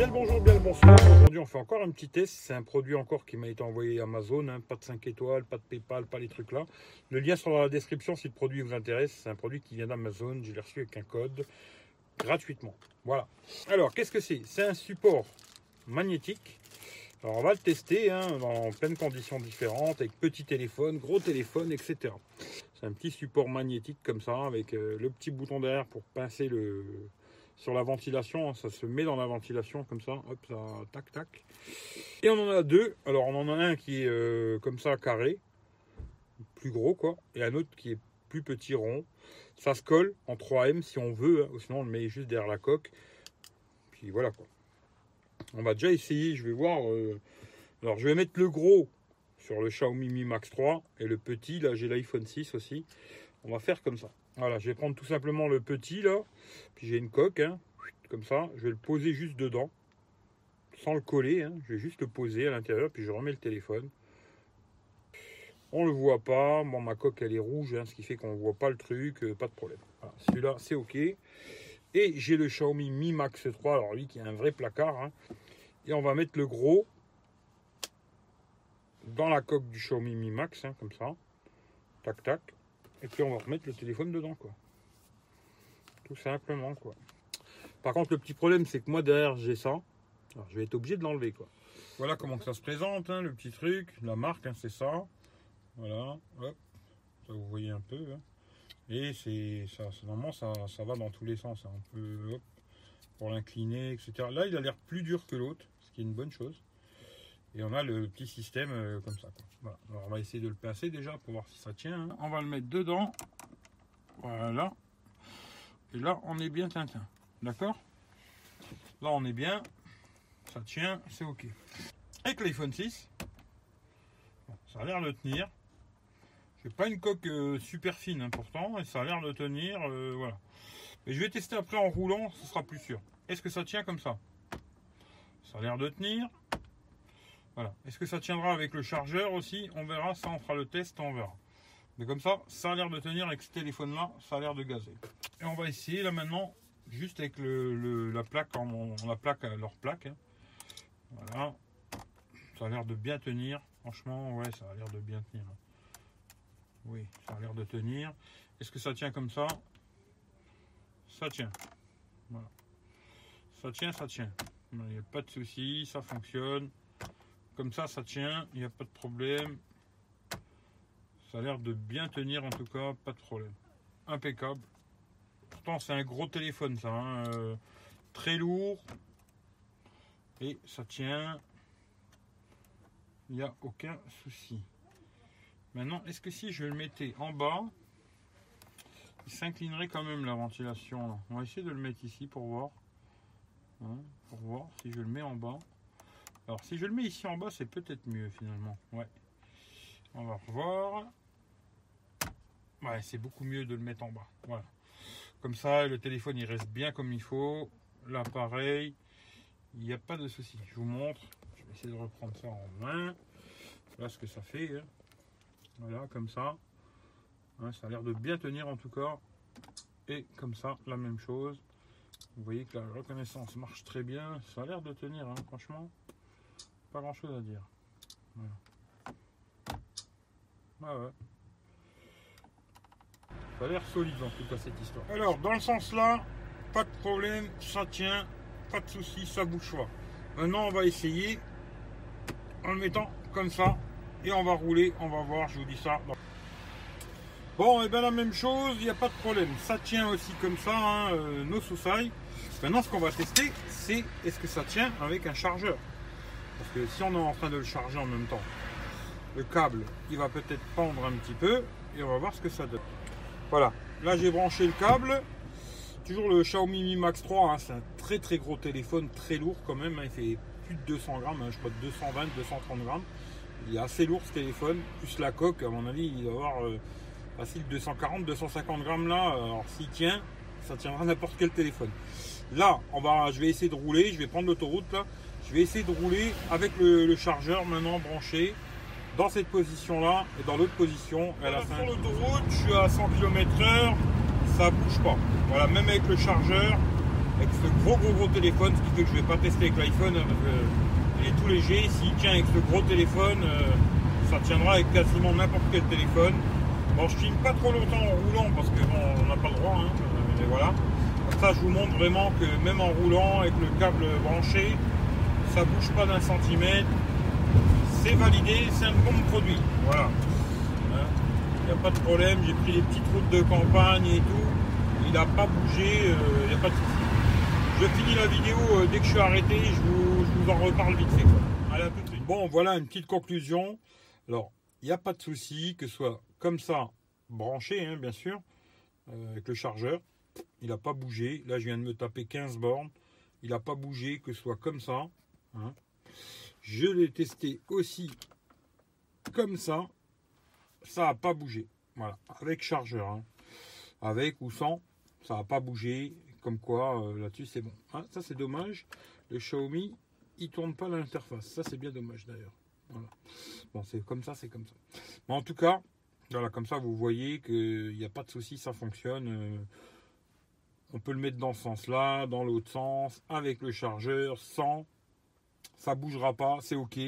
Bien le bonjour, bien le bonsoir. Aujourd'hui, on fait encore un petit test. C'est un produit encore qui m'a été envoyé Amazon. hein. Pas de 5 étoiles, pas de PayPal, pas les trucs là. Le lien sera dans la description si le produit vous intéresse. C'est un produit qui vient d'Amazon. Je l'ai reçu avec un code gratuitement. Voilà. Alors, qu'est-ce que c'est? C'est un support magnétique. Alors, on va le tester hein, dans plein de conditions différentes, avec petit téléphone, gros téléphone, etc. C'est un petit support magnétique comme ça, avec euh, le petit bouton derrière pour pincer le, sur la ventilation, hein, ça se met dans la ventilation comme ça, hop, ça, tac, tac. Et on en a deux. Alors on en a un qui est euh, comme ça, carré, plus gros quoi, et un autre qui est plus petit, rond. Ça se colle en 3M si on veut, hein, ou sinon on le met juste derrière la coque. Puis voilà quoi. On va déjà essayer, je vais voir. euh, Alors je vais mettre le gros sur le Xiaomi Mi Max 3 et le petit, là j'ai l'iPhone 6 aussi. On va faire comme ça. Voilà, je vais prendre tout simplement le petit là, puis j'ai une coque, hein, comme ça. Je vais le poser juste dedans, sans le coller. hein. Je vais juste le poser à l'intérieur, puis je remets le téléphone. On le voit pas. Bon, ma coque elle est rouge, hein, ce qui fait qu'on voit pas le truc, euh, pas de problème. Celui-là c'est ok. Et j'ai le Xiaomi Mi Max 3, alors lui qui a un vrai placard. Et on va mettre le gros dans la coque du Xiaomi Mi Max, comme ça. Tac tac. Et puis on va remettre le téléphone dedans, quoi. Tout simplement, quoi. Par contre, le petit problème, c'est que moi, derrière, j'ai ça. Alors, je vais être obligé de l'enlever, quoi. Voilà comment ça se présente, hein, le petit truc. La marque, hein, c'est ça. Voilà, hop. Ça, vous voyez un peu. hein. Et c'est ça, normalement, ça, ça va dans tous les sens. On peut, pour l'incliner, etc. Là, il a l'air plus dur que l'autre, ce qui est une bonne chose. Et on a le petit système euh, comme ça. Alors on va essayer de le pincer déjà pour voir si ça tient. hein. On va le mettre dedans. Voilà. Et là, on est bien Tintin. D'accord? Là, on est bien. Ça tient, c'est OK. Avec l'iPhone 6, bon, ça a l'air de tenir. C'est pas une coque euh, super fine hein, pourtant, et ça a l'air de tenir. euh, voilà. Mais je vais tester après en roulant, ce sera plus sûr. Est-ce que ça tient comme ça? Ça a l'air de tenir. Est-ce que ça tiendra avec le chargeur aussi On verra, ça on fera le test, on verra. Mais comme ça, ça a l'air de tenir avec ce téléphone-là, ça a l'air de gazer. Et on va essayer là maintenant, juste avec la plaque, en, la plaque, euh, leur plaque. hein. Voilà. Ça a l'air de bien tenir. Franchement, ouais, ça a l'air de bien tenir. Oui, ça a l'air de tenir. Est-ce que ça tient comme ça? Ça tient. Voilà. Ça tient, ça tient. Il n'y a pas de souci, ça fonctionne. Comme ça, ça tient, il n'y a pas de problème. Ça a l'air de bien tenir en tout cas, pas de problème. Impeccable. Pourtant, c'est un gros téléphone ça, hein, euh, très lourd. Et ça tient. Il n'y a aucun souci. Maintenant, est-ce que si je le mettais en bas, il s'inclinerait quand même la ventilation. On va essayer de le mettre ici pour voir. Hein, pour voir si je le mets en bas. Alors si je le mets ici en bas, c'est peut-être mieux finalement. Ouais. On va revoir. Ouais, c'est beaucoup mieux de le mettre en bas. Voilà. Comme ça, le téléphone il reste bien comme il faut. L'appareil, il n'y a pas de souci. Je vous montre. Je vais essayer de reprendre ça en main. Voilà ce que ça fait. hein. Voilà, comme ça. Ouais, ça a l'air de bien tenir en tout cas. Et comme ça, la même chose. Vous voyez que la reconnaissance marche très bien. Ça a l'air de tenir, hein, franchement. Pas grand chose à dire. Ah ouais. Ça a l'air solide en tout cas cette histoire. Alors, dans le sens là, pas de problème, ça tient, pas de souci, ça bouge pas. Maintenant, on va essayer en le mettant comme ça et on va rouler, on va voir, je vous dis ça. Bon, et bien la même chose, il n'y a pas de problème. Ça tient aussi comme ça, hein, euh, nos. Maintenant, ce qu'on va tester, c'est est-ce que ça tient avec un chargeur? Parce que si on est en train de le charger en même temps, le câble, il va peut-être pendre un petit peu et on va voir ce que ça donne. Voilà, là j'ai branché le câble. Toujours le Xiaomi Mi Max 3, hein, c'est un très très gros téléphone, très lourd quand même. hein, il fait plus de 200 grammes, hein, je crois de 220, 230 grammes. Il est assez lourd ce téléphone, plus la coque, à mon avis, il doit avoir euh, facile 240, 250 grammes là. Alors s'il tient, ça tiendra n'importe quel téléphone. Là, on va, je vais essayer de rouler, je vais prendre l'autoroute là. Je vais essayer de rouler avec le, chargeur maintenant branché dans cette position là et dans l'autre position à la. Sur l'autoroute, je suis à 100 km/h, ça bouge pas. Voilà, même avec le chargeur, avec ce gros gros gros téléphone, ce qui fait que je vais pas tester avec l'iPhone hein, parce qu'il est tout léger. S'il tient avec ce gros téléphone, euh, ça tiendra avec quasiment n'importe quel téléphone. Bon, je filme pas trop longtemps en roulant parce que bon, on n'a pas le droit. Hein, euh, et voilà. Ça, je vous montre vraiment que même en roulant avec le câble branché, ça bouge pas d'un centimètre. C'est validé, c'est un bon produit. Voilà. Il n'y a pas de problème. J'ai pris les petites routes de campagne et tout. Il n'a pas bougé. Il n'y a pas de souci. Je finis la vidéo euh, dès que je suis arrêté. Je vous, en reparle vite fait. Allez, à tout de suite. Bon, voilà une petite conclusion. Alors, il n'y a pas de souci que ce soit comme ça, branché, hein, bien sûr, euh, avec le chargeur. Il n'a pas bougé. Là, je viens de me taper 15 bornes. Il n'a pas bougé, que ce soit comme ça. Hein. Je l'ai testé aussi comme ça. Ça n'a pas bougé. Voilà, avec chargeur. hein. Avec ou sans, ça n'a pas bougé. Comme quoi, euh, là-dessus, c'est bon. Ah, ça, c'est dommage. Le Xiaomi, il tourne pas l'interface. Ça, c'est bien dommage d'ailleurs. Voilà. Bon, c'est comme ça, c'est comme ça. Mais en tout cas, voilà, comme ça, vous voyez qu'il n'y a pas de souci, ça fonctionne. Euh, on peut le mettre dans ce sens-là, dans l'autre sens, avec le chargeur, sans. Ça bougera pas, c'est ok.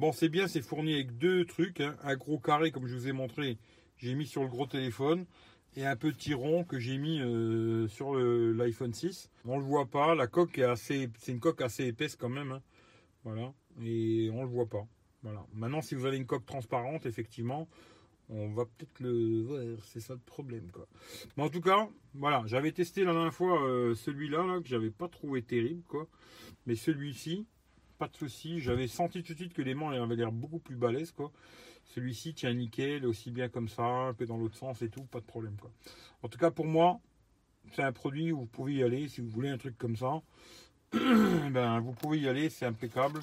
Bon, c'est bien, c'est fourni avec deux trucs. hein. Un gros carré, comme je vous ai montré, j'ai mis sur le gros téléphone. Et un petit rond que j'ai mis euh, sur l'iPhone 6. On le voit pas, la coque est assez. C'est une assez épaisse quand même. hein. Voilà. Et on le voit pas. Voilà. Maintenant, si vous avez une coque transparente, effectivement, on va peut-être le voir. C'est ça le problème. Mais en tout cas, voilà. J'avais testé la dernière fois euh, celui-là, là, que j'avais pas trouvé terrible. Mais celui-ci, pas de souci. J'avais senti tout de suite que les mains avaient l'air beaucoup plus balèzes, quoi. Celui-ci tient nickel, aussi bien comme ça que dans l'autre sens et tout, pas de problème, quoi. En tout cas, pour moi, c'est un produit où vous pouvez y aller si vous voulez un truc comme ça. ben, vous pouvez y aller, c'est impeccable.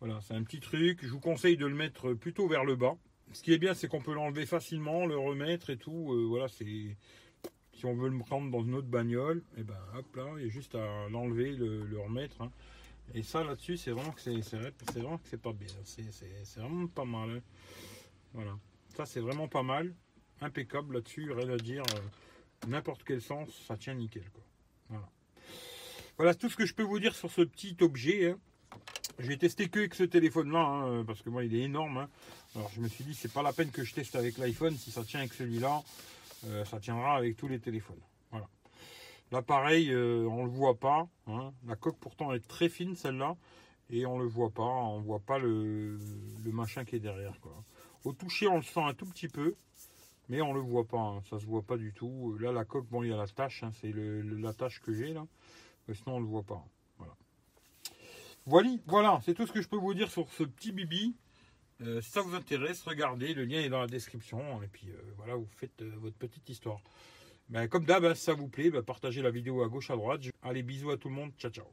Voilà, c'est un petit truc. Je vous conseille de le mettre plutôt vers le bas. Ce qui est bien, c'est qu'on peut l'enlever facilement, le remettre et tout. Euh, voilà, c'est si on veut le prendre dans une autre bagnole, et ben hop là, il y a juste à l'enlever, le, le remettre. hein. Et ça là-dessus, c'est vraiment que c'est c'est vrai- c'est vraiment que c'est pas bien. C'est vraiment pas mal. hein. Voilà, ça c'est vraiment pas mal, impeccable là-dessus, rien à dire. euh, N'importe quel sens, ça tient nickel. Voilà. Voilà tout ce que je peux vous dire sur ce petit objet. hein. J'ai testé que avec ce téléphone-là, hein, parce que moi il est énorme. hein. Alors je me suis dit c'est pas la peine que je teste avec l'iPhone, si ça tient avec celui-là, euh, ça tiendra avec tous les téléphones. Voilà. L'appareil, euh, on le voit pas. hein. La coque pourtant est très fine celle-là, et on le voit pas. On voit pas le, machin qui est derrière. Au toucher, on le sent un tout petit peu, mais on le voit pas. hein. Ça se voit pas du tout. Là, la coque, bon, il y a la hein. C'est la tache que j'ai là. Mais sinon, on le voit pas. Voilà. Voilà, c'est tout ce que je peux vous dire sur ce petit bibi. Euh, si ça vous intéresse, regardez, le lien est dans la description. Et puis euh, voilà, vous faites votre petite histoire. Ben, comme d'hab, hein, si ça vous plaît, ben, partagez la vidéo à gauche, à droite. Allez, bisous à tout le monde. Ciao, ciao.